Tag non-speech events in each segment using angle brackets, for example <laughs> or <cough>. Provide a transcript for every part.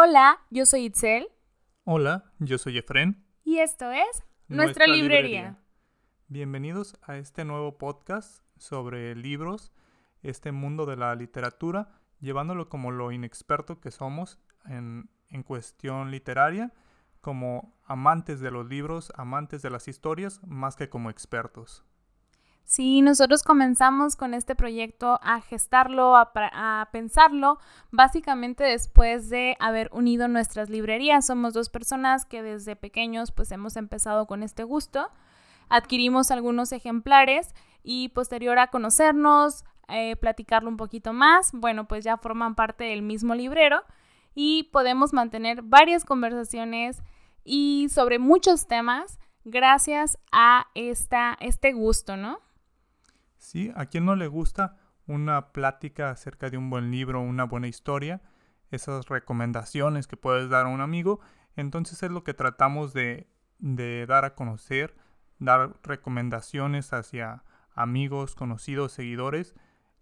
Hola, yo soy Itzel. Hola, yo soy Efren. Y esto es Nuestra, librería. Bienvenidos a este nuevo podcast sobre libros, este mundo de la literatura, llevándolo como lo inexperto que somos en, en cuestión literaria, como amantes de los libros, amantes de las historias, más que como expertos. Sí, nosotros comenzamos con este proyecto a gestarlo, a, pensarlo, básicamente después de haber unido nuestras librerías. Somos dos personas que desde pequeños pues hemos empezado con este gusto. Adquirimos algunos ejemplares y posterior a conocernos, eh, platicarlo un poquito más, bueno, pues ya forman parte del mismo librero y podemos mantener varias conversaciones y sobre muchos temas gracias a esta, este gusto, ¿no? Sí, a quien no le gusta una plática acerca de un buen libro, una buena historia, esas recomendaciones que puedes dar a un amigo, entonces es lo que tratamos de, de dar a conocer, dar recomendaciones hacia amigos, conocidos, seguidores,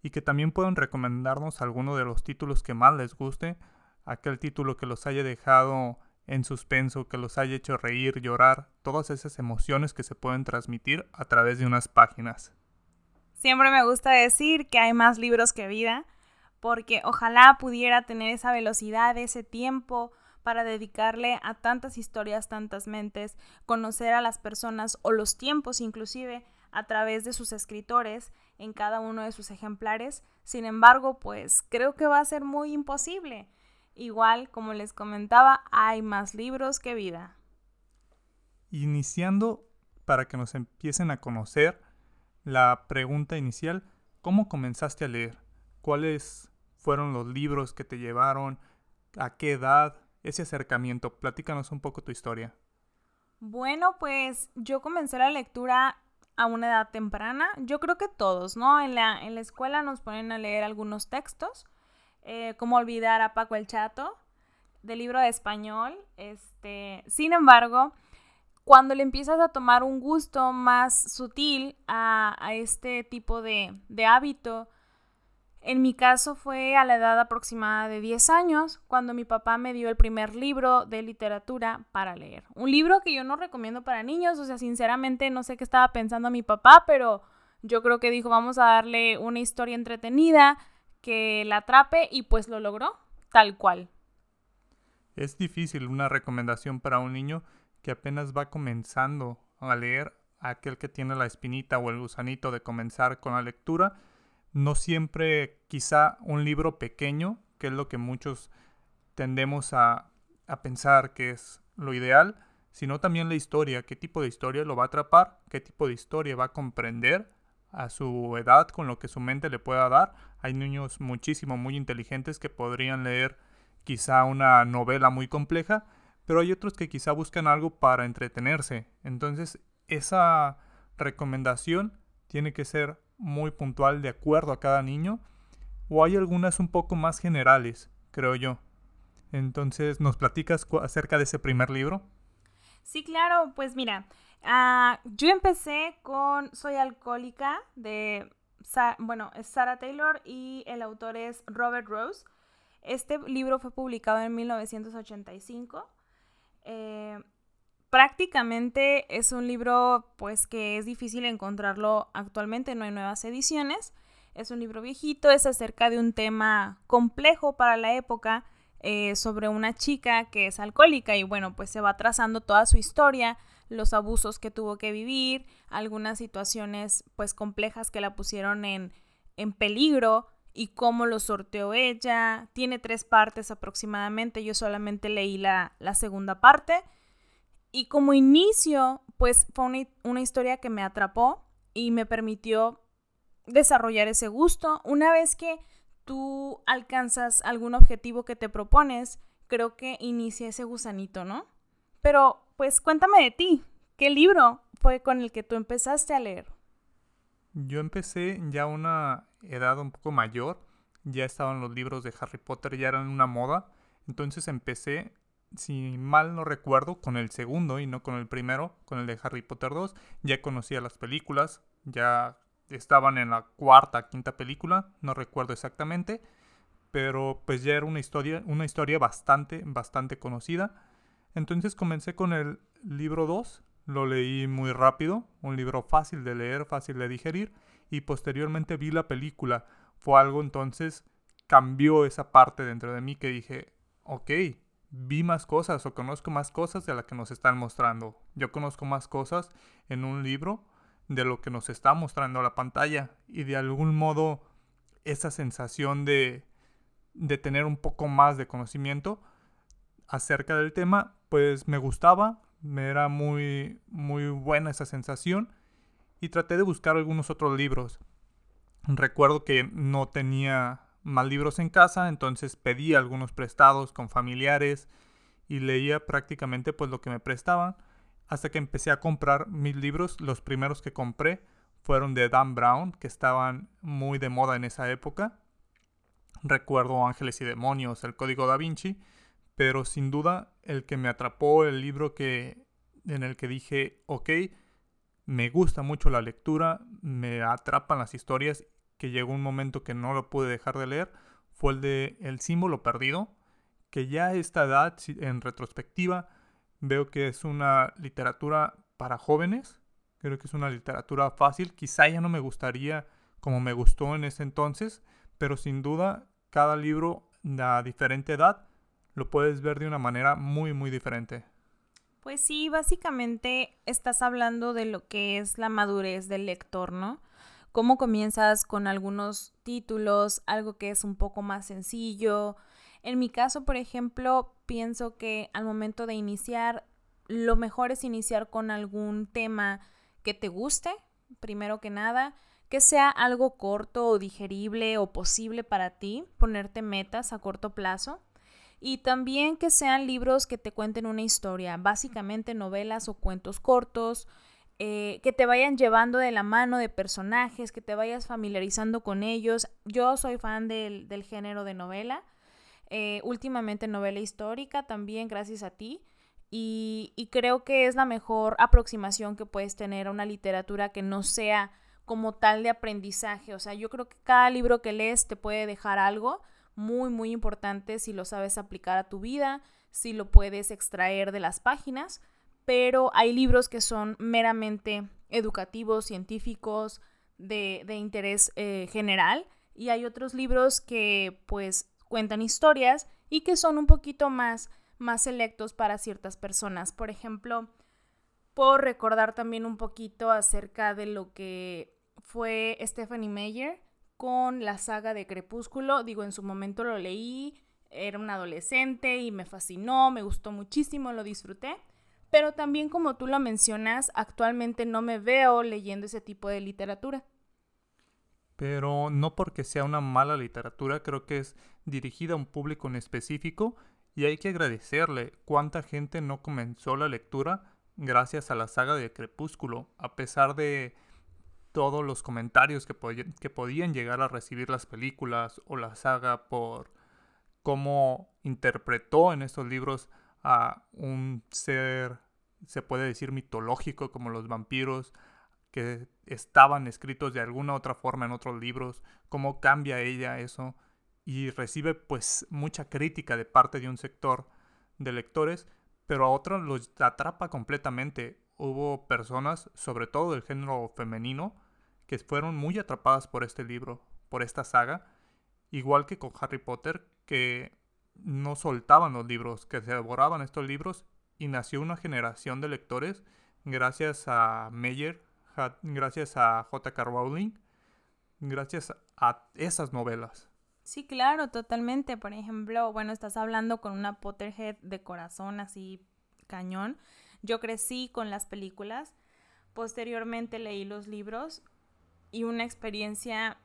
y que también puedan recomendarnos alguno de los títulos que más les guste, aquel título que los haya dejado en suspenso, que los haya hecho reír, llorar, todas esas emociones que se pueden transmitir a través de unas páginas. Siempre me gusta decir que hay más libros que vida, porque ojalá pudiera tener esa velocidad, ese tiempo para dedicarle a tantas historias, tantas mentes, conocer a las personas o los tiempos inclusive a través de sus escritores en cada uno de sus ejemplares. Sin embargo, pues creo que va a ser muy imposible. Igual, como les comentaba, hay más libros que vida. Iniciando para que nos empiecen a conocer, la pregunta inicial, ¿cómo comenzaste a leer? ¿Cuáles fueron los libros que te llevaron? ¿A qué edad? Ese acercamiento. Platícanos un poco tu historia. Bueno, pues yo comencé la lectura a una edad temprana. Yo creo que todos, ¿no? En la, en la escuela nos ponen a leer algunos textos. Eh, como olvidar a Paco el Chato, del libro de español. Este, sin embargo, cuando le empiezas a tomar un gusto más sutil a, este tipo de, hábito, en mi caso fue a la edad aproximada de 10 años, cuando mi papá me dio el primer libro de literatura para leer. Un libro que yo no recomiendo para niños, o sea, sinceramente no sé qué estaba pensando mi papá, pero yo creo que dijo, vamos a darle una historia entretenida que la atrape y pues lo logró, tal cual. Es difícil una recomendación para un niño que apenas va comenzando a leer, aquel que tiene la espinita o el gusanito de comenzar con la lectura, no siempre quizá un libro pequeño, que es lo que muchos tendemos a, a pensar que es lo ideal, sino también la historia, qué tipo de historia lo va a atrapar, qué tipo de historia va a comprender a su edad con lo que su mente le pueda dar. Hay niños muchísimo, muy inteligentes que podrían leer quizá una novela muy compleja pero hay otros que quizá buscan algo para entretenerse. Entonces, esa recomendación tiene que ser muy puntual de acuerdo a cada niño, o hay algunas un poco más generales, creo yo. Entonces, ¿nos platicas acerca de ese primer libro? Sí, claro, pues mira, ah, yo empecé con Soy alcohólica de, bueno, es Sarah Taylor y el autor es Robert Rose. Este libro fue publicado en 1985 eh, prácticamente es un libro pues que es difícil encontrarlo actualmente, no hay nuevas ediciones. Es un libro viejito, es acerca de un tema complejo para la época eh, sobre una chica que es alcohólica y bueno, pues se va trazando toda su historia, los abusos que tuvo que vivir, algunas situaciones pues complejas que la pusieron en, en peligro y cómo lo sorteó ella. Tiene tres partes aproximadamente, yo solamente leí la, segunda parte. Y como inicio, pues fue una, una historia que me atrapó y me permitió desarrollar ese gusto. Una vez que tú alcanzas algún objetivo que te propones, creo que inicia ese gusanito, ¿no? Pero pues cuéntame de ti, ¿qué libro fue con el que tú empezaste a leer? Yo empecé ya una edad un poco mayor, ya estaban los libros de Harry Potter, ya eran una moda, entonces empecé, si mal no recuerdo, con el segundo y no con el primero, con el de Harry Potter 2, ya conocía las películas, ya estaban en la cuarta, quinta película, no recuerdo exactamente, pero pues ya era una historia, una historia bastante, bastante conocida. Entonces comencé con el libro 2, lo leí muy rápido, un libro fácil de leer, fácil de digerir, y posteriormente vi la película. Fue algo entonces, cambió esa parte dentro de mí que dije, ok, vi más cosas o conozco más cosas de las que nos están mostrando. Yo conozco más cosas en un libro de lo que nos está mostrando la pantalla y de algún modo esa sensación de, de tener un poco más de conocimiento acerca del tema, pues me gustaba, me era muy, muy buena esa sensación y traté de buscar algunos otros libros. Recuerdo que no tenía más libros en casa, entonces pedí algunos prestados con familiares y leía prácticamente pues lo que me prestaban hasta que empecé a comprar mis libros. Los primeros que compré fueron de Dan Brown, que estaban muy de moda en esa época. Recuerdo Ángeles y Demonios, El Código da Vinci, pero sin duda el que me atrapó, el libro que en el que dije, ok, me gusta mucho la lectura, me atrapan las historias que llegó un momento que no lo pude dejar de leer, fue el de El símbolo perdido, que ya a esta edad, en retrospectiva, veo que es una literatura para jóvenes, creo que es una literatura fácil, quizá ya no me gustaría como me gustó en ese entonces, pero sin duda cada libro a diferente edad lo puedes ver de una manera muy muy diferente. Pues sí, básicamente estás hablando de lo que es la madurez del lector, ¿no? cómo comienzas con algunos títulos, algo que es un poco más sencillo. En mi caso, por ejemplo, pienso que al momento de iniciar, lo mejor es iniciar con algún tema que te guste, primero que nada, que sea algo corto o digerible o posible para ti, ponerte metas a corto plazo. Y también que sean libros que te cuenten una historia, básicamente novelas o cuentos cortos, eh, que te vayan llevando de la mano de personajes, que te vayas familiarizando con ellos. Yo soy fan del, género de novela, eh, últimamente novela histórica también, gracias a ti. Y, y, creo que es la mejor aproximación que puedes tener a una literatura que no sea como tal de aprendizaje. O sea, yo creo que cada libro que lees te puede dejar algo muy, muy importante si lo sabes aplicar a tu vida, si lo puedes extraer de las páginas pero hay libros que son meramente educativos, científicos, de, interés eh, general, y hay otros libros que pues cuentan historias y que son un poquito más, más selectos para ciertas personas. Por ejemplo, puedo recordar también un poquito acerca de lo que fue Stephanie Meyer con la saga de Crepúsculo. Digo, en su momento lo leí, era un adolescente y me fascinó, me gustó muchísimo, lo disfruté. Pero también como tú lo mencionas, actualmente no me veo leyendo ese tipo de literatura. Pero no porque sea una mala literatura, creo que es dirigida a un público en específico y hay que agradecerle cuánta gente no comenzó la lectura gracias a la saga de Crepúsculo, a pesar de todos los comentarios que, podían llegar a recibir las películas o la saga por cómo interpretó en estos libros a un ser, se puede decir, mitológico como los vampiros, que estaban escritos de alguna otra forma en otros libros, cómo cambia ella eso y recibe pues mucha crítica de parte de un sector de lectores, pero a otros los atrapa completamente. Hubo personas, sobre todo del género femenino, que fueron muy atrapadas por este libro, por esta saga, igual que con Harry Potter, que no soltaban los libros, que se devoraban estos libros y nació una generación de lectores gracias a Meyer, gracias a J.K. Rowling, gracias a esas novelas. Sí, claro, totalmente. Por ejemplo, bueno, estás hablando con una Potterhead de corazón así cañón. Yo crecí con las películas, posteriormente leí los libros y una experiencia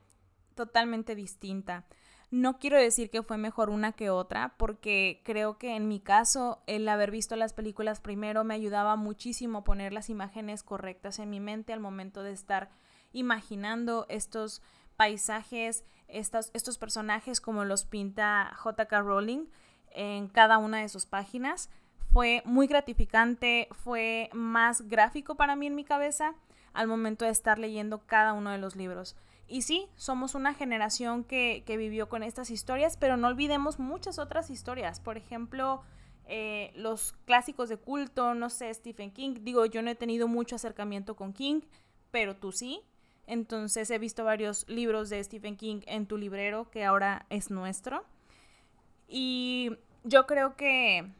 totalmente distinta. No quiero decir que fue mejor una que otra, porque creo que en mi caso el haber visto las películas primero me ayudaba muchísimo a poner las imágenes correctas en mi mente al momento de estar imaginando estos paisajes, estos, estos personajes como los pinta JK Rowling en cada una de sus páginas. Fue muy gratificante, fue más gráfico para mí en mi cabeza al momento de estar leyendo cada uno de los libros. y sí, somos una generación que, que, vivió con estas historias, pero no olvidemos muchas otras historias. Por ejemplo, eh, los clásicos de culto, no sé, Stephen King. Digo, yo no he tenido mucho acercamiento con King, pero tú sí. Entonces he visto varios libros de Stephen King en tu librero, que ahora es nuestro. Y yo creo que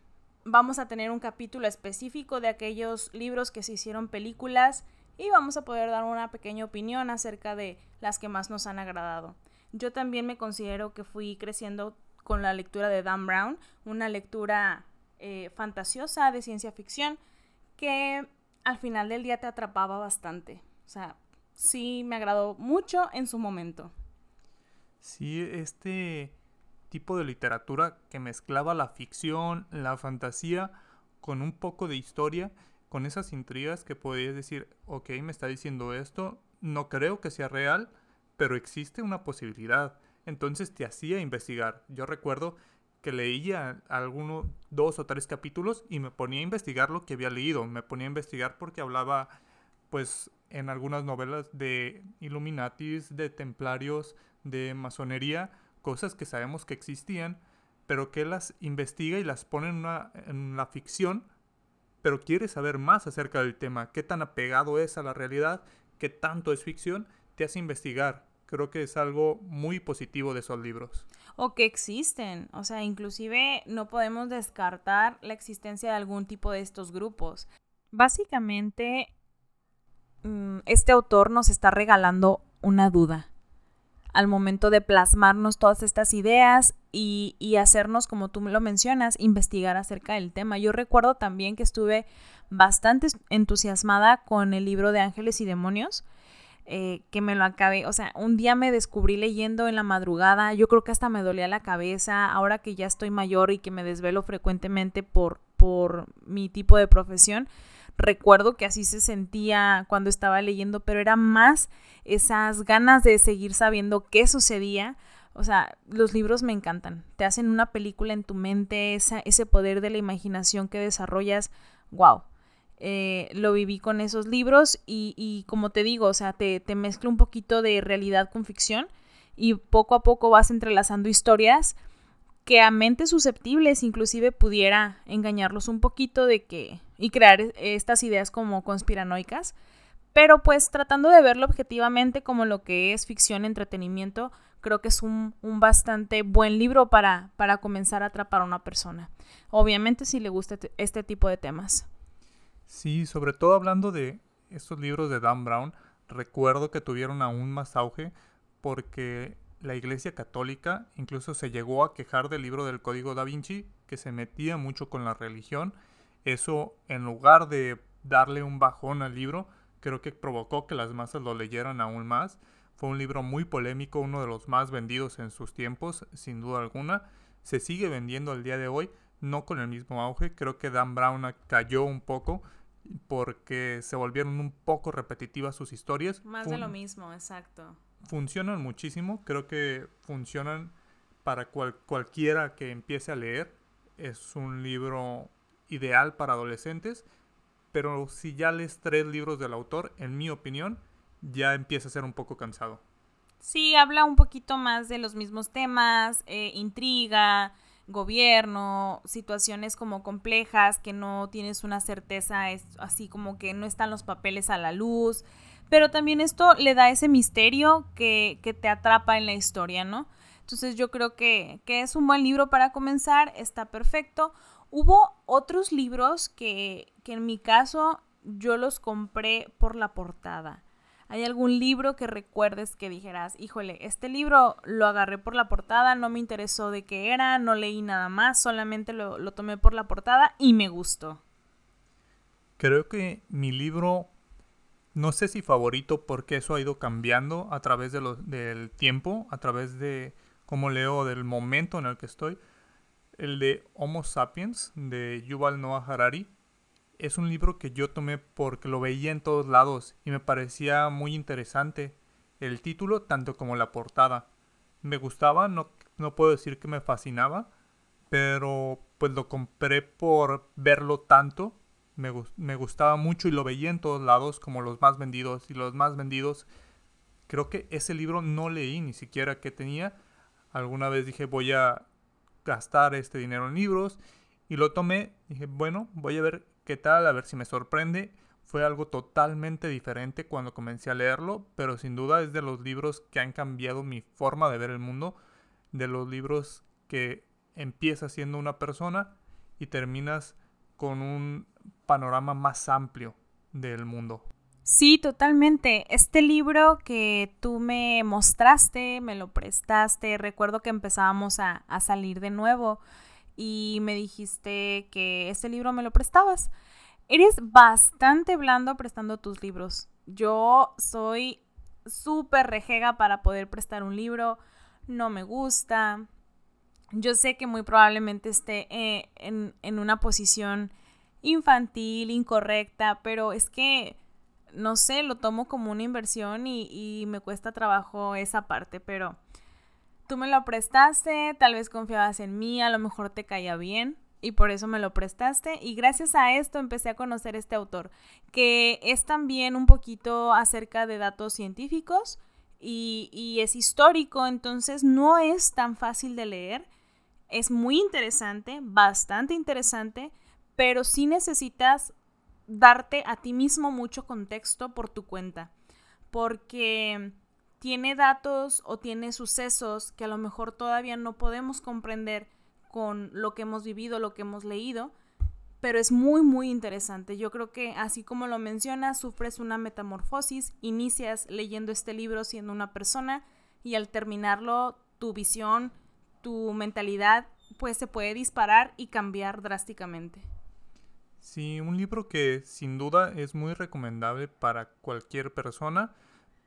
vamos a tener un capítulo específico de aquellos libros que se hicieron películas y vamos a poder dar una pequeña opinión acerca de las que más nos han agradado. Yo también me considero que fui creciendo con la lectura de Dan Brown, una lectura eh, fantasiosa de ciencia ficción que al final del día te atrapaba bastante. O sea, sí me agradó mucho en su momento. Sí, este tipo de literatura que mezclaba la ficción, la fantasía con un poco de historia, con esas intrigas que podías decir, ok, me está diciendo esto, no creo que sea real, pero existe una posibilidad. Entonces te hacía investigar. Yo recuerdo que leía algunos dos o tres capítulos y me ponía a investigar lo que había leído. Me ponía a investigar porque hablaba, pues, en algunas novelas de Illuminatis, de templarios, de masonería, cosas que sabemos que existían, pero que las investiga y las pone en, una, en la ficción, pero quiere saber más acerca del tema, qué tan apegado es a la realidad, qué tanto es ficción, te hace investigar. Creo que es algo muy positivo de esos libros o que existen. O sea, inclusive no podemos descartar la existencia de algún tipo de estos grupos. Básicamente, mm, este autor nos está regalando una duda al momento de plasmarnos todas estas ideas y, y, hacernos, como tú lo mencionas, investigar acerca del tema. Yo recuerdo también que estuve bastante entusiasmada con el libro de Ángeles y Demonios, eh, que me lo acabé, o sea, un día me descubrí leyendo en la madrugada, yo creo que hasta me dolía la cabeza, ahora que ya estoy mayor y que me desvelo frecuentemente por, por mi tipo de profesión, recuerdo que así se sentía cuando estaba leyendo, pero era más esas ganas de seguir sabiendo qué sucedía. O sea, los libros me encantan. Te hacen una película en tu mente, esa, ese poder de la imaginación que desarrollas. ¡Wow! Eh, lo viví con esos libros y, como te digo, o sea, te, te mezclo un poquito de realidad con ficción y poco a poco vas entrelazando historias que a mentes susceptibles inclusive pudiera engañarlos un poquito de que y crear estas ideas como conspiranoicas, pero pues tratando de verlo objetivamente como lo que es ficción, entretenimiento, creo que es un, un bastante buen libro para, para comenzar a atrapar a una persona. Obviamente si le gusta este tipo de temas. Sí, sobre todo hablando de estos libros de Dan Brown, recuerdo que tuvieron aún más auge porque la Iglesia Católica incluso se llegó a quejar del libro del Código da Vinci, que se metía mucho con la religión. Eso, en lugar de darle un bajón al libro, creo que provocó que las masas lo leyeran aún más. Fue un libro muy polémico, uno de los más vendidos en sus tiempos, sin duda alguna. Se sigue vendiendo al día de hoy, no con el mismo auge. Creo que Dan Brown cayó un poco, porque se volvieron un poco repetitivas sus historias. Más de lo mismo, exacto. Funcionan muchísimo, creo que funcionan para cualquiera que empiece a leer. Es un libro ideal para adolescentes, pero si ya lees tres libros del autor, en mi opinión, ya empieza a ser un poco cansado. Sí, habla un poquito más de los mismos temas, eh, intriga, gobierno, situaciones como complejas que no tienes una certeza, así como que no están los papeles a la luz, pero también esto le da ese misterio que, que te atrapa en la historia, ¿no? Entonces yo creo que, que es un buen libro para comenzar, está perfecto. Hubo otros libros que, que en mi caso yo los compré por la portada. ¿Hay algún libro que recuerdes que dijeras, híjole, este libro lo agarré por la portada, no me interesó de qué era, no leí nada más, solamente lo, tomé por la portada y me gustó? Creo que mi libro, no sé si favorito porque eso ha ido cambiando a través de del tiempo, a través de cómo leo, del momento en el que estoy, el de Homo Sapiens de Yuval Noah Harari es un libro que yo tomé porque lo veía en todos lados y me parecía muy interesante el título tanto como la portada. Me gustaba, no, no puedo decir que me fascinaba, pero pues lo compré por verlo tanto. Me, me gustaba mucho y lo veía en todos lados como los más vendidos y los más vendidos creo que ese libro no leí ni siquiera que tenía. Alguna vez dije voy a gastar este dinero en libros y lo tomé. Dije, bueno, voy a ver qué tal, a ver si me sorprende. Fue algo totalmente diferente cuando comencé a leerlo, pero sin duda es de los libros que han cambiado mi forma de ver el mundo, de los libros que empiezas siendo una persona y terminas con un panorama más amplio del mundo. Sí, totalmente. Este libro que tú me mostraste, me lo prestaste, recuerdo que empezábamos a, a salir de nuevo y me dijiste que este libro me lo prestabas. Eres bastante blando prestando tus libros. Yo soy súper rejega para poder prestar un libro. No me gusta. Yo sé que muy probablemente esté eh, en, en una posición infantil, incorrecta, pero es que, no sé, lo tomo como una inversión y, y me cuesta trabajo esa parte, pero tú me lo prestaste, tal vez confiabas en mí, a lo mejor te caía bien y por eso me lo prestaste. Y gracias a esto empecé a conocer este autor, que es también un poquito acerca de datos científicos y, es histórico, entonces no es tan fácil de leer, es muy interesante, bastante interesante, pero sí necesitas darte a ti mismo mucho contexto por tu cuenta, porque tiene datos o tiene sucesos que a lo mejor todavía no podemos comprender con lo que hemos vivido, lo que hemos leído, pero es muy, muy interesante. Yo creo que así como lo mencionas, sufres una metamorfosis, inicias leyendo este libro siendo una persona y al terminarlo tu visión, tu mentalidad, pues se puede disparar y cambiar drásticamente. Sí, un libro que sin duda es muy recomendable para cualquier persona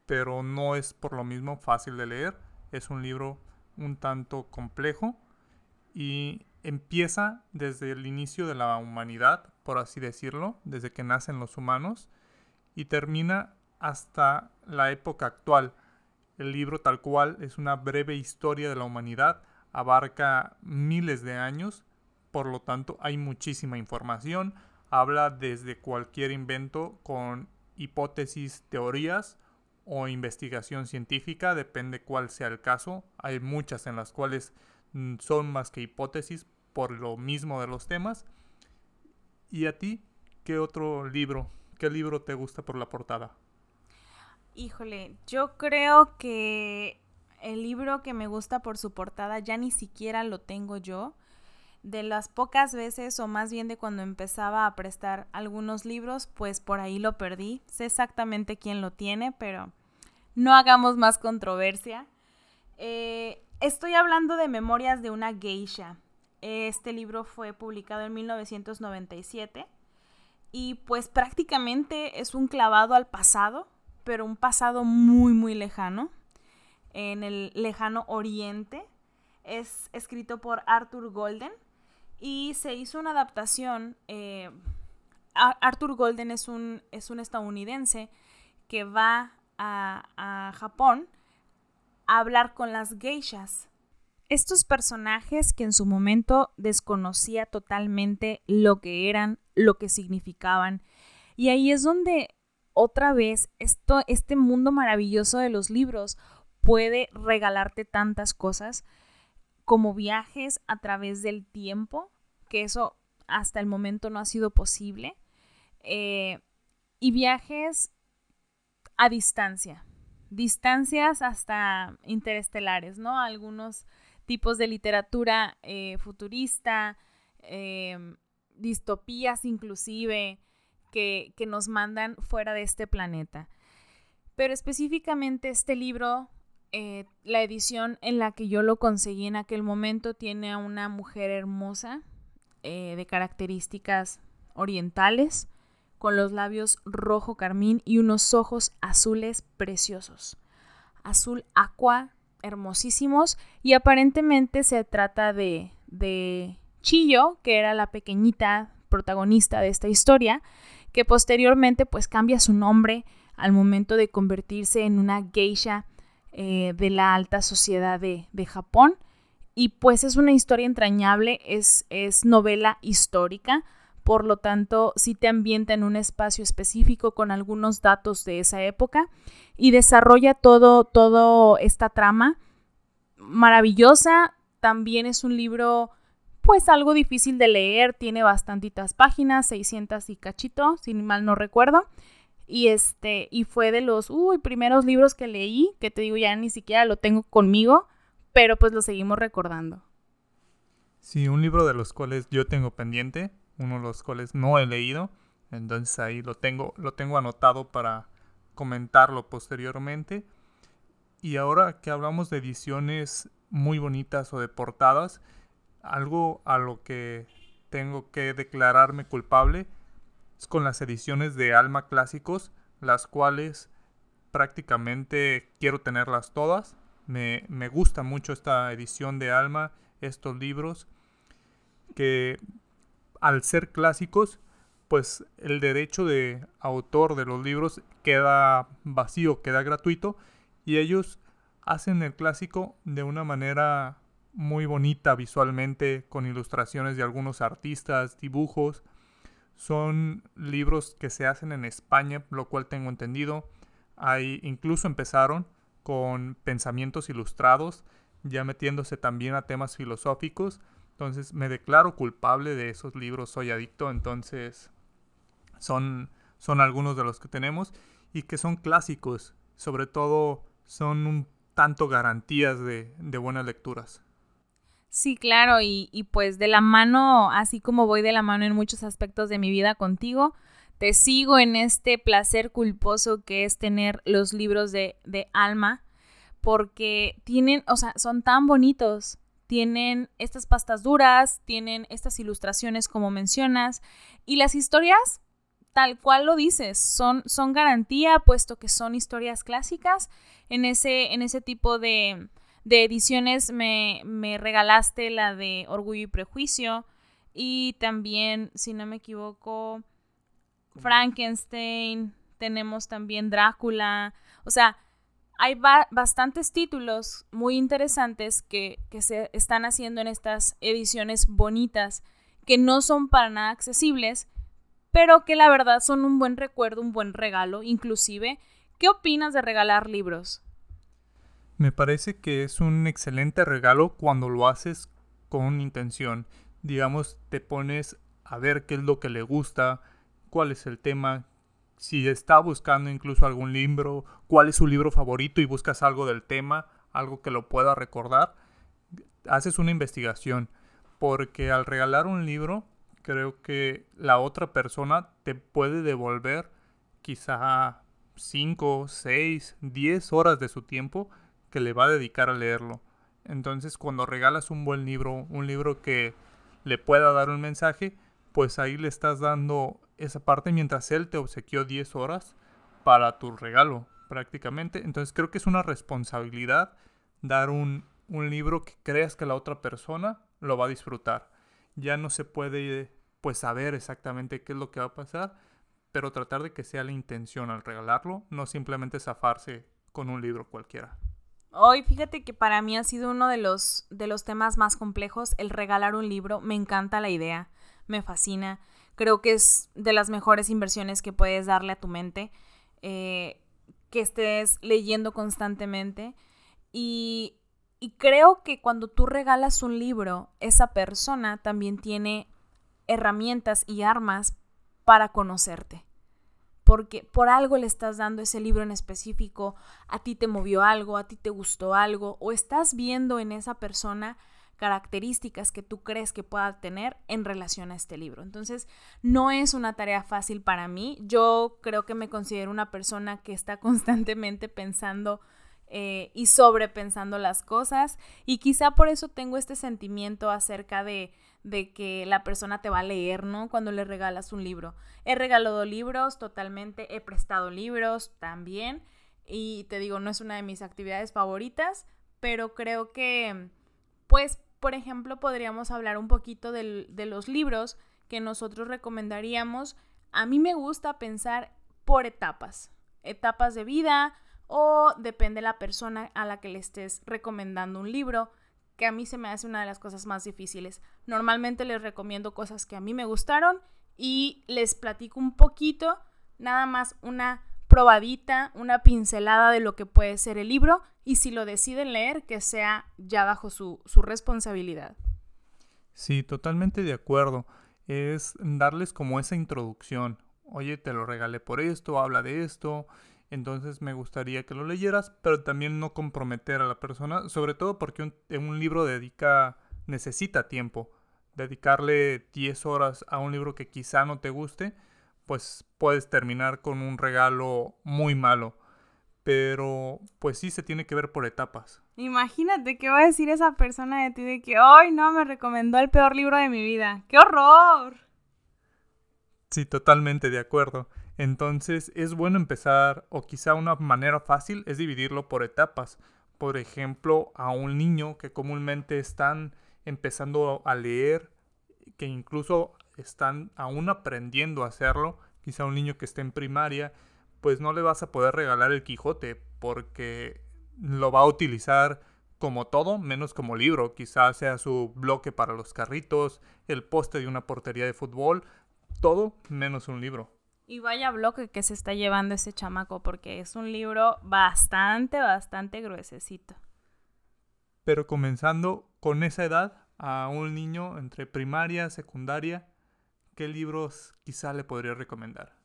pero no es por lo mismo fácil de leer. Es un libro un tanto complejo y empieza desde el inicio de la humanidad, por así decirlo, desde que nacen los humanos, y termina hasta la época actual. El libro tal cual es una breve historia de la humanidad, abarca miles de años, por lo tanto hay muchísima información, habla desde cualquier invento con hipótesis, teorías, o investigación científica, depende cuál sea el caso. Hay muchas en las cuales mm, son más que hipótesis por lo mismo de los temas. ¿Y a ti qué otro libro, qué libro te gusta por la portada? Híjole, yo creo que el libro que me gusta por su portada ya ni siquiera lo tengo yo. De las pocas veces, o más bien de cuando empezaba a prestar algunos libros, pues por ahí lo perdí. Sé exactamente quién lo tiene, pero no hagamos más controversia. Eh, estoy hablando de Memorias de una geisha. Este libro fue publicado en 1997 y pues prácticamente es un clavado al pasado, pero un pasado muy, muy lejano, en el lejano oriente. Es escrito por Arthur Golden y se hizo una adaptación. Eh, Arthur Golden es un, es un estadounidense que va a, a Japón a hablar con las geishas. Estos personajes que en su momento desconocía totalmente lo que eran, lo que significaban. Y ahí es donde otra vez esto, este mundo maravilloso de los libros puede regalarte tantas cosas como viajes a través del tiempo, que eso hasta el momento no ha sido posible, eh, y viajes a distancia, distancias hasta interestelares, ¿no? Algunos tipos de literatura eh, futurista, em, distopías inclusive, que nos mandan fuera de este planeta. Pero específicamente este libro eh, la edición en la que yo lo conseguí en aquel momento tiene a una mujer hermosa eh, de características orientales, con los labios rojo carmín y unos ojos azules preciosos. Azul aqua, hermosísimos, y aparentemente se trata de, de Chillo, que era la pequeñita protagonista de esta historia, que posteriormente pues cambia su nombre al momento de convertirse en una geisha eh, de la alta sociedad de, de, Japón. Y pues es una historia entrañable, es, es novela histórica, por lo tanto sí te ambienta en un espacio específico con algunos datos de esa época y desarrolla todo, todo esta trama maravillosa. También es un libro pues algo difícil de leer, tiene bastantitas páginas, 600 y cachito, si mal no recuerdo. Y este, y fue de los uy, primeros libros que leí, que te digo, ya ni siquiera lo tengo conmigo, pero pues lo seguimos recordando. Sí, un libro de los cuales yo tengo pendiente, uno de los cuales no he leído, entonces ahí lo tengo, lo tengo anotado para comentarlo posteriormente. Y ahora que hablamos de ediciones muy bonitas o de portadas, algo a lo que tengo que declararme culpable con las ediciones de Alma Clásicos, las cuales prácticamente quiero tenerlas todas. Me, me gusta mucho esta edición de Alma, estos libros, que al ser clásicos, pues el derecho de autor de los libros queda vacío, queda gratuito, y ellos hacen el clásico de una manera muy bonita visualmente, con ilustraciones de algunos artistas, dibujos. Son libros que se hacen en España, lo cual tengo entendido. Hay, incluso empezaron con pensamientos ilustrados, ya metiéndose también a temas filosóficos. Entonces me declaro culpable de esos libros, soy adicto, entonces son, son algunos de los que tenemos y que son clásicos, sobre todo son un tanto garantías de, de buenas lecturas. Sí, claro, y, y, pues de la mano, así como voy de la mano en muchos aspectos de mi vida contigo, te sigo en este placer culposo que es tener los libros de, de alma, porque tienen, o sea, son tan bonitos, tienen estas pastas duras, tienen estas ilustraciones como mencionas, y las historias, tal cual lo dices, son, son garantía, puesto que son historias clásicas en ese, en ese tipo de de ediciones me, me regalaste la de Orgullo y Prejuicio y también, si no me equivoco, Frankenstein, tenemos también Drácula, o sea, hay bastantes títulos muy interesantes que, que, se están haciendo en estas ediciones bonitas, que no son para nada accesibles, pero que la verdad son un buen recuerdo, un buen regalo, inclusive. ¿Qué opinas de regalar libros? Me parece que es un excelente regalo cuando lo haces con intención. Digamos, te pones a ver qué es lo que le gusta, cuál es el tema, si está buscando incluso algún libro, cuál es su libro favorito y buscas algo del tema, algo que lo pueda recordar, haces una investigación. Porque al regalar un libro, creo que la otra persona te puede devolver quizá 5, 6, 10 horas de su tiempo que le va a dedicar a leerlo. Entonces cuando regalas un buen libro, un libro que le pueda dar un mensaje, pues ahí le estás dando esa parte mientras él te obsequió 10 horas para tu regalo prácticamente. Entonces creo que es una responsabilidad dar un, un libro que creas que la otra persona lo va a disfrutar. Ya no se puede pues saber exactamente qué es lo que va a pasar, pero tratar de que sea la intención al regalarlo, no simplemente zafarse con un libro cualquiera. Hoy fíjate que para mí ha sido uno de los, de los temas más complejos el regalar un libro. Me encanta la idea, me fascina. Creo que es de las mejores inversiones que puedes darle a tu mente, eh, que estés leyendo constantemente. Y, y creo que cuando tú regalas un libro, esa persona también tiene herramientas y armas para conocerte porque por algo le estás dando ese libro en específico, a ti te movió algo, a ti te gustó algo, o estás viendo en esa persona características que tú crees que pueda tener en relación a este libro. Entonces, no es una tarea fácil para mí. Yo creo que me considero una persona que está <laughs> constantemente pensando eh, y sobrepensando las cosas y quizá por eso tengo este sentimiento acerca de de que la persona te va a leer, ¿no? Cuando le regalas un libro. He regalado libros totalmente, he prestado libros también y te digo, no es una de mis actividades favoritas, pero creo que, pues, por ejemplo, podríamos hablar un poquito de los libros que nosotros recomendaríamos. A mí me gusta pensar por etapas, etapas de vida o depende de la persona a la que le estés recomendando un libro que a mí se me hace una de las cosas más difíciles. Normalmente les recomiendo cosas que a mí me gustaron y les platico un poquito, nada más una probadita, una pincelada de lo que puede ser el libro y si lo deciden leer, que sea ya bajo su, su responsabilidad. Sí, totalmente de acuerdo. Es darles como esa introducción. Oye, te lo regalé por esto, habla de esto, entonces me gustaría que lo leyeras, pero también no comprometer a la persona, sobre todo porque un, libro dedica, necesita tiempo. Dedicarle 10 horas a un libro que quizá no te guste, pues puedes terminar con un regalo muy malo. Pero pues sí se tiene que ver por etapas. Imagínate qué va a decir esa persona de ti de que hoy no me recomendó el peor libro de mi vida. ¡Qué horror! Sí, totalmente de acuerdo. Entonces es bueno empezar, o quizá una manera fácil es dividirlo por etapas. Por ejemplo, a un niño que comúnmente están empezando a leer, que incluso están aún aprendiendo a hacerlo, quizá un niño que esté en primaria, pues no le vas a poder regalar el Quijote porque lo va a utilizar como todo, menos como libro. Quizá sea su bloque para los carritos, el poste de una portería de fútbol, todo menos un libro. Y vaya bloque que se está llevando ese chamaco, porque es un libro bastante, bastante gruesecito. Pero comenzando con esa edad, a un niño entre primaria, secundaria, ¿qué libros quizá le podría recomendar?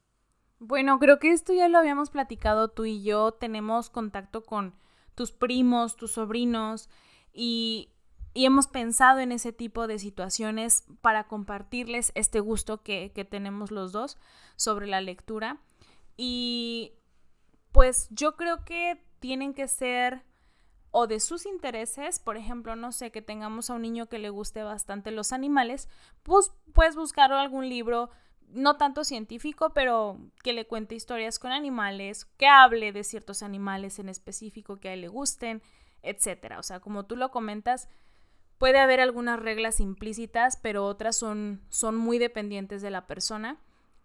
Bueno, creo que esto ya lo habíamos platicado tú y yo. Tenemos contacto con tus primos, tus sobrinos y y hemos pensado en ese tipo de situaciones para compartirles este gusto que, tenemos los dos sobre la lectura. Y pues yo creo que tienen que ser o de sus intereses, por ejemplo, no sé, que tengamos a un niño que le guste bastante los animales, pues puedes buscar algún libro, no tanto científico, pero que le cuente historias con animales, que hable de ciertos animales en específico que a él le gusten, etcétera. O sea, como tú lo comentas, Puede haber algunas reglas implícitas, pero otras son, son muy dependientes de la persona.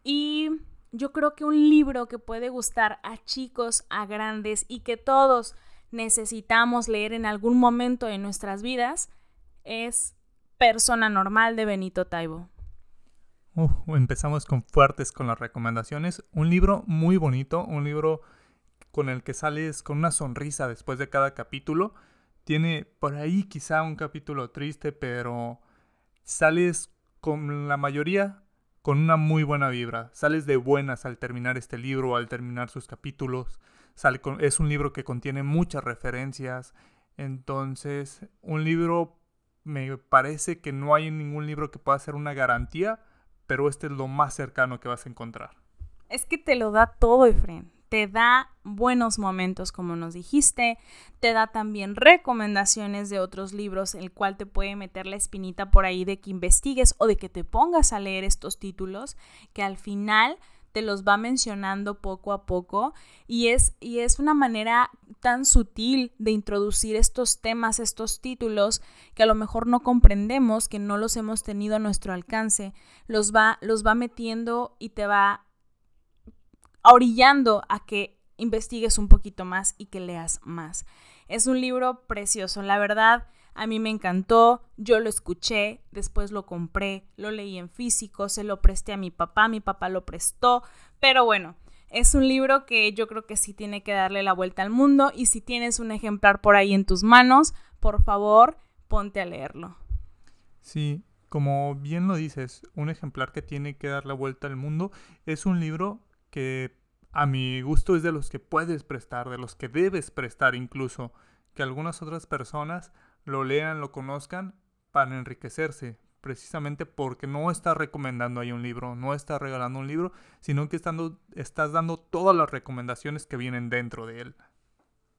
Y yo creo que un libro que puede gustar a chicos, a grandes y que todos necesitamos leer en algún momento de nuestras vidas es Persona Normal de Benito Taibo. empezamos con fuertes con las recomendaciones. Un libro muy bonito, un libro con el que sales con una sonrisa después de cada capítulo tiene por ahí quizá un capítulo triste, pero sales con la mayoría con una muy buena vibra. Sales de buenas al terminar este libro, al terminar sus capítulos. Sale es un libro que contiene muchas referencias. Entonces, un libro me parece que no hay ningún libro que pueda ser una garantía, pero este es lo más cercano que vas a encontrar. Es que te lo da todo, Efren te da buenos momentos, como nos dijiste, te da también recomendaciones de otros libros, el cual te puede meter la espinita por ahí de que investigues o de que te pongas a leer estos títulos, que al final te los va mencionando poco a poco. Y es, y es una manera tan sutil de introducir estos temas, estos títulos que a lo mejor no comprendemos, que no los hemos tenido a nuestro alcance, los va, los va metiendo y te va orillando a que investigues un poquito más y que leas más. Es un libro precioso, la verdad. A mí me encantó, yo lo escuché, después lo compré, lo leí en físico, se lo presté a mi papá, mi papá lo prestó, pero bueno, es un libro que yo creo que sí tiene que darle la vuelta al mundo y si tienes un ejemplar por ahí en tus manos, por favor, ponte a leerlo. Sí, como bien lo dices, un ejemplar que tiene que dar la vuelta al mundo es un libro que a mi gusto es de los que puedes prestar, de los que debes prestar incluso, que algunas otras personas lo lean, lo conozcan para enriquecerse, precisamente porque no estás recomendando ahí un libro, no estás regalando un libro, sino que estando, estás dando todas las recomendaciones que vienen dentro de él.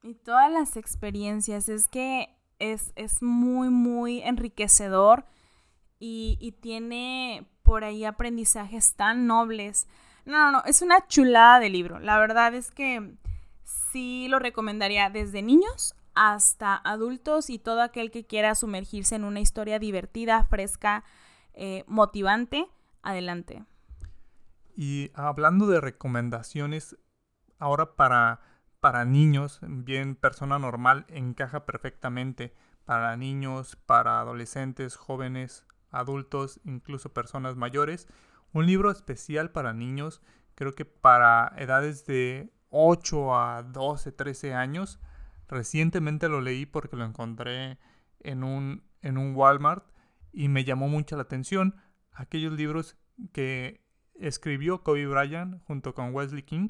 Y todas las experiencias, es que es, es muy, muy enriquecedor y, y tiene por ahí aprendizajes tan nobles. No, no, no, es una chulada de libro. La verdad es que sí lo recomendaría desde niños hasta adultos y todo aquel que quiera sumergirse en una historia divertida, fresca, eh, motivante. Adelante. Y hablando de recomendaciones, ahora para, para niños, bien persona normal, encaja perfectamente para niños, para adolescentes, jóvenes, adultos, incluso personas mayores. Un libro especial para niños, creo que para edades de 8 a 12, 13 años. Recientemente lo leí porque lo encontré en un, en un Walmart y me llamó mucho la atención aquellos libros que escribió Kobe Bryant junto con Wesley King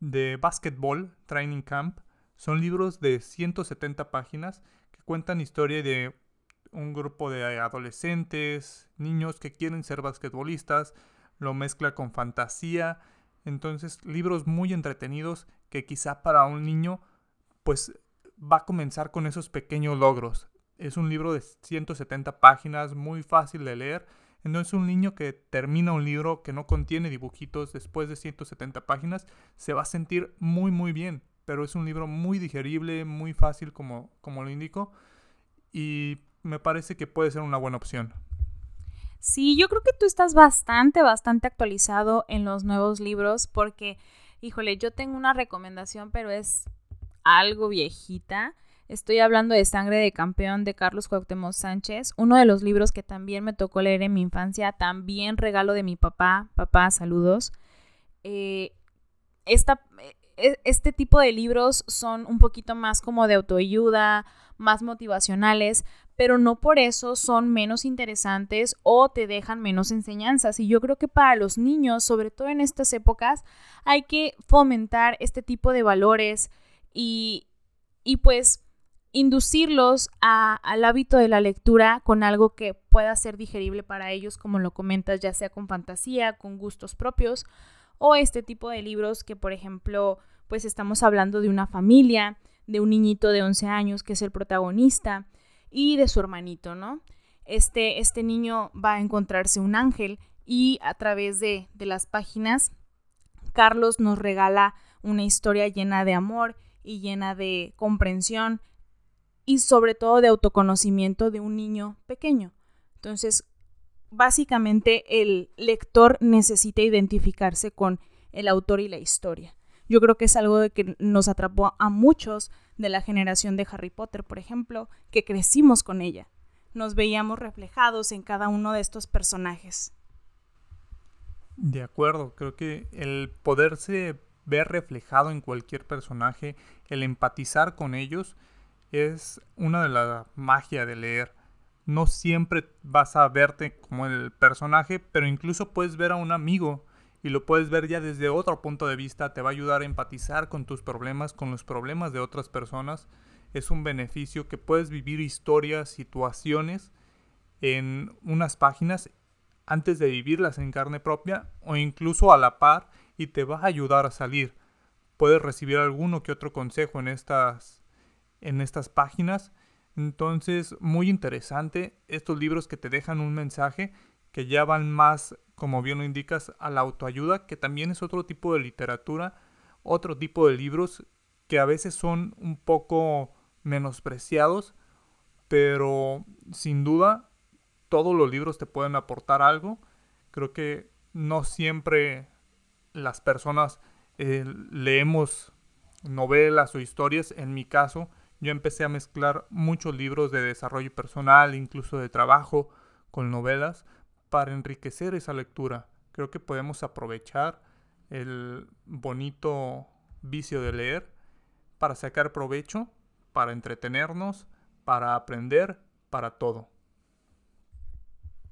de Basketball Training Camp. Son libros de 170 páginas que cuentan historia de un grupo de adolescentes, niños que quieren ser basquetbolistas, lo mezcla con fantasía. Entonces, libros muy entretenidos que quizá para un niño pues va a comenzar con esos pequeños logros. Es un libro de 170 páginas, muy fácil de leer. Entonces un niño que termina un libro que no contiene dibujitos después de 170 páginas se va a sentir muy muy bien. Pero es un libro muy digerible, muy fácil como, como lo indico. Y me parece que puede ser una buena opción. Sí, yo creo que tú estás bastante, bastante actualizado en los nuevos libros porque, híjole, yo tengo una recomendación, pero es algo viejita. Estoy hablando de Sangre de Campeón de Carlos Cuauhtémoc Sánchez, uno de los libros que también me tocó leer en mi infancia, también regalo de mi papá. Papá, saludos. Eh, esta, este tipo de libros son un poquito más como de autoayuda, más motivacionales, pero no por eso son menos interesantes o te dejan menos enseñanzas. Y yo creo que para los niños, sobre todo en estas épocas, hay que fomentar este tipo de valores y, y pues inducirlos al hábito de la lectura con algo que pueda ser digerible para ellos, como lo comentas, ya sea con fantasía, con gustos propios, o este tipo de libros que, por ejemplo, pues estamos hablando de una familia, de un niñito de 11 años que es el protagonista y de su hermanito, ¿no? Este, este niño va a encontrarse un ángel y a través de, de las páginas, Carlos nos regala una historia llena de amor y llena de comprensión y sobre todo de autoconocimiento de un niño pequeño. Entonces, básicamente el lector necesita identificarse con el autor y la historia. Yo creo que es algo de que nos atrapó a muchos de la generación de Harry Potter, por ejemplo, que crecimos con ella. Nos veíamos reflejados en cada uno de estos personajes. De acuerdo, creo que el poderse ver reflejado en cualquier personaje, el empatizar con ellos, es una de las magia de leer. No siempre vas a verte como el personaje, pero incluso puedes ver a un amigo y lo puedes ver ya desde otro punto de vista. Te va a ayudar a empatizar con tus problemas, con los problemas de otras personas. Es un beneficio que puedes vivir historias, situaciones en unas páginas antes de vivirlas en carne propia o incluso a la par y te va a ayudar a salir. Puedes recibir alguno que otro consejo en estas en estas páginas. Entonces, muy interesante estos libros que te dejan un mensaje que ya van más, como bien lo indicas, a la autoayuda, que también es otro tipo de literatura, otro tipo de libros que a veces son un poco menospreciados, pero sin duda todos los libros te pueden aportar algo. Creo que no siempre las personas eh, leemos novelas o historias, en mi caso, yo empecé a mezclar muchos libros de desarrollo personal, incluso de trabajo, con novelas, para enriquecer esa lectura. Creo que podemos aprovechar el bonito vicio de leer para sacar provecho, para entretenernos, para aprender, para todo.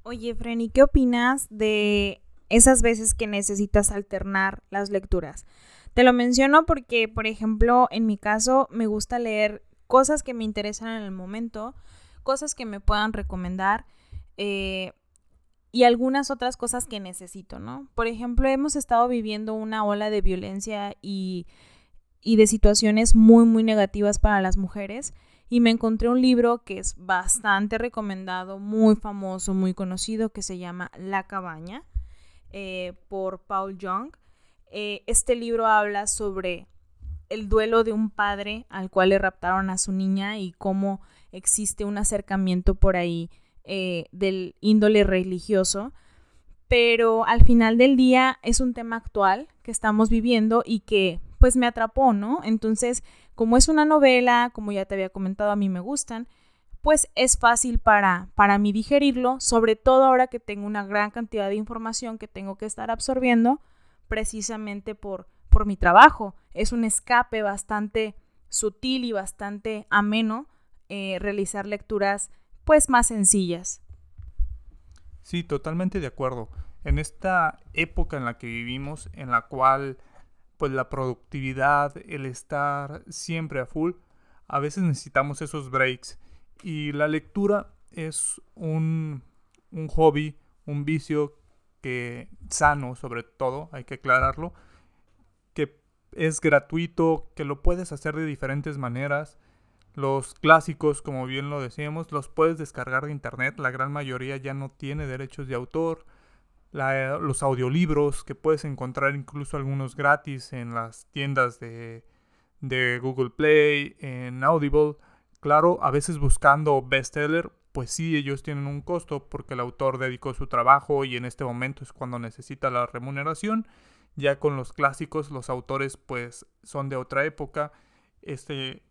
Oye, Frenny, ¿qué opinas de esas veces que necesitas alternar las lecturas? Te lo menciono porque, por ejemplo, en mi caso me gusta leer cosas que me interesan en el momento, cosas que me puedan recomendar eh, y algunas otras cosas que necesito, ¿no? Por ejemplo, hemos estado viviendo una ola de violencia y, y de situaciones muy, muy negativas para las mujeres y me encontré un libro que es bastante recomendado, muy famoso, muy conocido, que se llama La cabaña, eh, por Paul Young. Eh, este libro habla sobre el duelo de un padre al cual le raptaron a su niña y cómo existe un acercamiento por ahí eh, del índole religioso. Pero al final del día es un tema actual que estamos viviendo y que pues me atrapó, ¿no? Entonces, como es una novela, como ya te había comentado, a mí me gustan, pues es fácil para, para mí digerirlo, sobre todo ahora que tengo una gran cantidad de información que tengo que estar absorbiendo precisamente por, por mi trabajo. Es un escape bastante sutil y bastante ameno eh, realizar lecturas pues más sencillas. Sí, totalmente de acuerdo. En esta época en la que vivimos, en la cual pues la productividad, el estar siempre a full, a veces necesitamos esos breaks. Y la lectura es un, un hobby, un vicio que sano sobre todo, hay que aclararlo, es gratuito, que lo puedes hacer de diferentes maneras. Los clásicos, como bien lo decíamos, los puedes descargar de internet. La gran mayoría ya no tiene derechos de autor. los audiolibros, que puedes encontrar incluso algunos gratis en las tiendas de, de Google Play, en Audible. Claro, a veces buscando bestseller, pues sí, ellos tienen un costo porque el autor dedicó su trabajo y en este momento es cuando necesita la remuneración. Ya con los clásicos, los autores pues son de otra época. Este,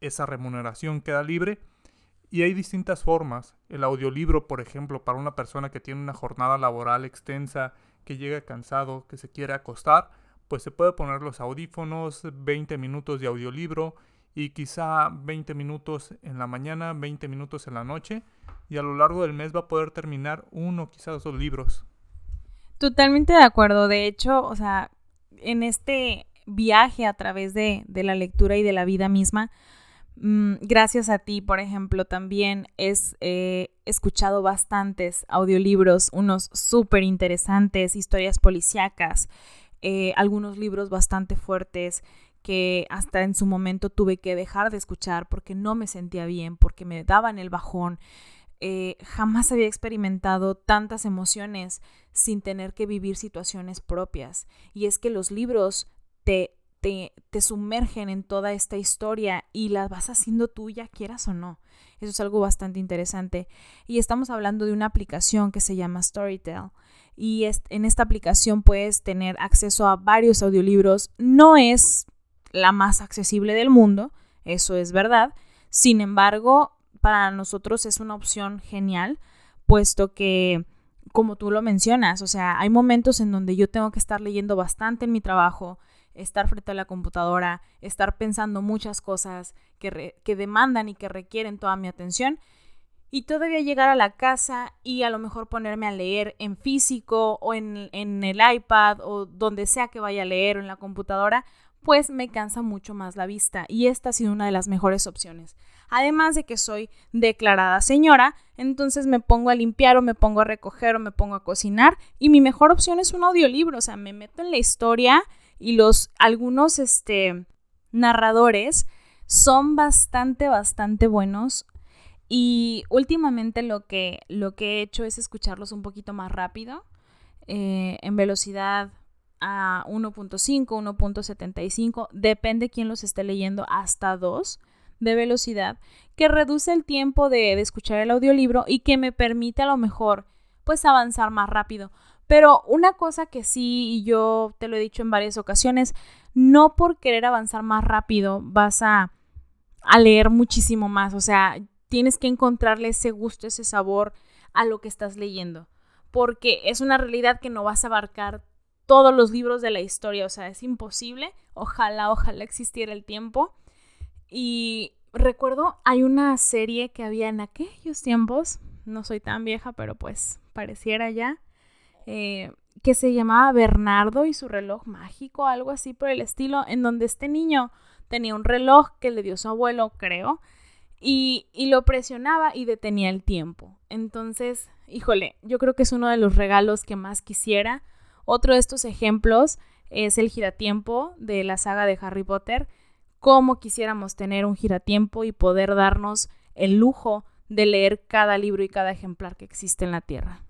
esa remuneración queda libre. Y hay distintas formas. El audiolibro, por ejemplo, para una persona que tiene una jornada laboral extensa, que llega cansado, que se quiere acostar, pues se puede poner los audífonos, 20 minutos de audiolibro y quizá 20 minutos en la mañana, 20 minutos en la noche y a lo largo del mes va a poder terminar uno, quizás dos libros. Totalmente de acuerdo. De hecho, o sea, en este viaje a través de, de la lectura y de la vida misma, mm, gracias a ti, por ejemplo, también es, he escuchado bastantes audiolibros, unos súper interesantes, historias policíacas, eh, algunos libros bastante fuertes que hasta en su momento tuve que dejar de escuchar porque no me sentía bien, porque me daban el bajón. Eh, jamás había experimentado tantas emociones sin tener que vivir situaciones propias. Y es que los libros te, te, te, sumergen en toda esta historia y la vas haciendo tuya, quieras o no. Eso es algo bastante interesante. Y estamos hablando de una aplicación que se llama Storytel. Y en esta aplicación puedes tener acceso a varios audiolibros. No es la más accesible del mundo, eso es verdad. Sin embargo, para nosotros es una opción genial, puesto que, como tú lo mencionas, o sea, hay momentos en donde yo tengo que estar leyendo bastante en mi trabajo, estar frente a la computadora, estar pensando muchas cosas que, que demandan y que requieren toda mi atención y todavía llegar a la casa y a lo mejor ponerme a leer en físico o en, en, el iPad o donde sea que vaya a leer o en la computadora, pues me cansa mucho más la vista y esta ha sido una de las mejores opciones. Además de que soy declarada señora, entonces me pongo a limpiar o me pongo a recoger o me pongo a cocinar y mi mejor opción es un audiolibro, o sea, me meto en la historia y los algunos este narradores son bastante bastante buenos y últimamente lo que lo que he hecho es escucharlos un poquito más rápido eh, en velocidad a 1.5, 1.75, depende quién los esté leyendo, hasta 2 de velocidad, que reduce el tiempo de, escuchar el audiolibro y que me permite a lo mejor pues avanzar más rápido. Pero una cosa que sí, y yo te lo he dicho en varias ocasiones, no por querer avanzar más rápido vas a, a leer muchísimo más, o sea, tienes que encontrarle ese gusto, ese sabor a lo que estás leyendo, porque es una realidad que no vas a abarcar todos los libros de la historia, o sea, es imposible. Ojalá, ojalá existiera el tiempo. Y recuerdo, hay una serie que había en aquellos tiempos, no soy tan vieja, pero pues pareciera ya, eh, que se llamaba Bernardo y su reloj mágico, algo así por el estilo, en donde este niño tenía un reloj que le dio su abuelo, creo, y, y lo presionaba y detenía el tiempo. Entonces, híjole, yo creo que es uno de los regalos que más quisiera otro de estos ejemplos es el giratiempo de la saga de Harry Potter. Cómo quisiéramos tener un giratiempo y poder darnos el lujo de leer cada libro y cada ejemplar que existe en la Tierra.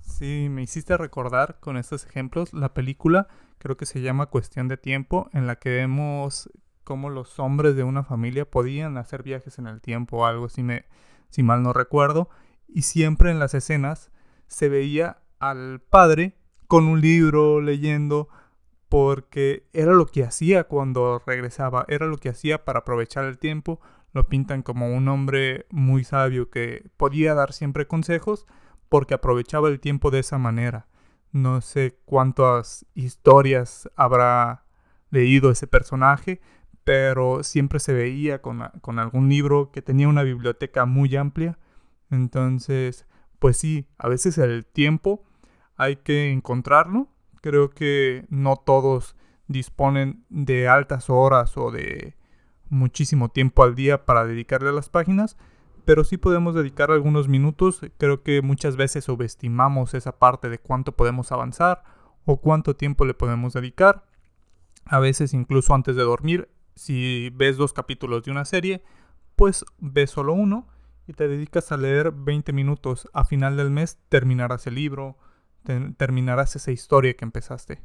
Sí, me hiciste recordar con estos ejemplos la película, creo que se llama Cuestión de Tiempo, en la que vemos cómo los hombres de una familia podían hacer viajes en el tiempo o algo, si, me, si mal no recuerdo, y siempre en las escenas se veía al padre con un libro, leyendo, porque era lo que hacía cuando regresaba, era lo que hacía para aprovechar el tiempo, lo pintan como un hombre muy sabio que podía dar siempre consejos porque aprovechaba el tiempo de esa manera. No sé cuántas historias habrá leído ese personaje, pero siempre se veía con, con algún libro que tenía una biblioteca muy amplia. Entonces, pues sí, a veces el tiempo hay que encontrarlo. Creo que no todos disponen de altas horas o de muchísimo tiempo al día para dedicarle a las páginas, pero sí podemos dedicar algunos minutos. Creo que muchas veces subestimamos esa parte de cuánto podemos avanzar o cuánto tiempo le podemos dedicar. A veces incluso antes de dormir, si ves dos capítulos de una serie, pues ves solo uno y te dedicas a leer 20 minutos. A final del mes terminarás el libro, terminarás esa historia que empezaste.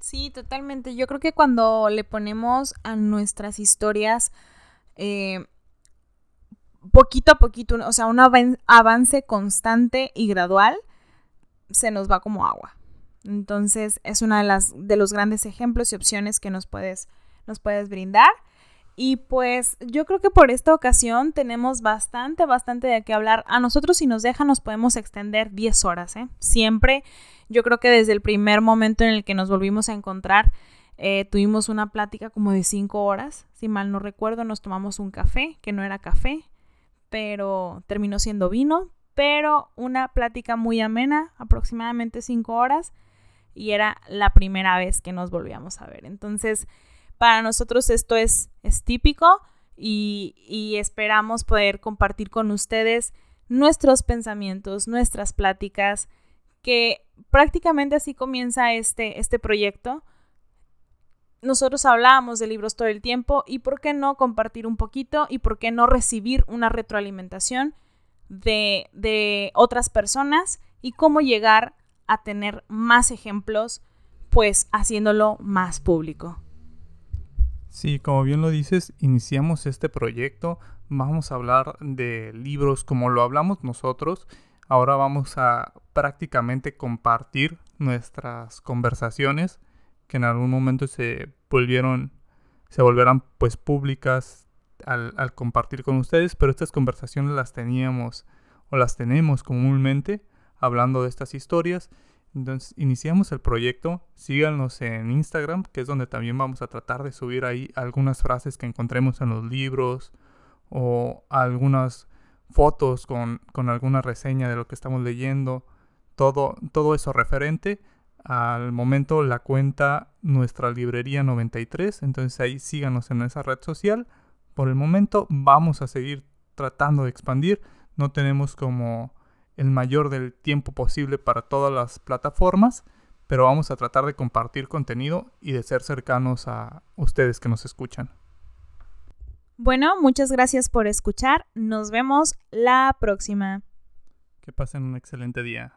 Sí, totalmente. Yo creo que cuando le ponemos a nuestras historias eh, poquito a poquito, o sea, un avance constante y gradual, se nos va como agua. Entonces, es una de de los grandes ejemplos y opciones que nos puedes, nos puedes brindar. Y pues yo creo que por esta ocasión tenemos bastante, bastante de qué hablar. A nosotros si nos dejan nos podemos extender 10 horas, ¿eh? Siempre. Yo creo que desde el primer momento en el que nos volvimos a encontrar, eh, tuvimos una plática como de 5 horas. Si mal no recuerdo, nos tomamos un café, que no era café, pero terminó siendo vino. Pero una plática muy amena, aproximadamente 5 horas. Y era la primera vez que nos volvíamos a ver. Entonces para nosotros esto es, típico y, y esperamos poder compartir con ustedes nuestros pensamientos, nuestras pláticas, que prácticamente así comienza este, este proyecto. Nosotros hablábamos de libros todo el tiempo y por qué no compartir un poquito y por qué no recibir una retroalimentación de, de otras personas y cómo llegar a tener más ejemplos, pues haciéndolo más público. Sí, como bien lo dices, iniciamos este proyecto, vamos a hablar de libros como lo hablamos nosotros, ahora vamos a prácticamente compartir nuestras conversaciones que en algún momento se volvieron, se volverán pues públicas al, al compartir con ustedes, pero estas conversaciones las teníamos o las tenemos comúnmente hablando de estas historias entonces iniciamos el proyecto, síganos en Instagram, que es donde también vamos a tratar de subir ahí algunas frases que encontremos en los libros o algunas fotos con, alguna reseña de lo que estamos leyendo, todo, todo eso referente. Al momento la cuenta nuestra librería 93, entonces ahí síganos en esa red social. Por el momento vamos a seguir tratando de expandir, no tenemos como el mayor del tiempo posible para todas las plataformas, pero vamos a tratar de compartir contenido y de ser cercanos a ustedes que nos escuchan. Bueno, muchas gracias por escuchar. Nos vemos la próxima. Que pasen un excelente día.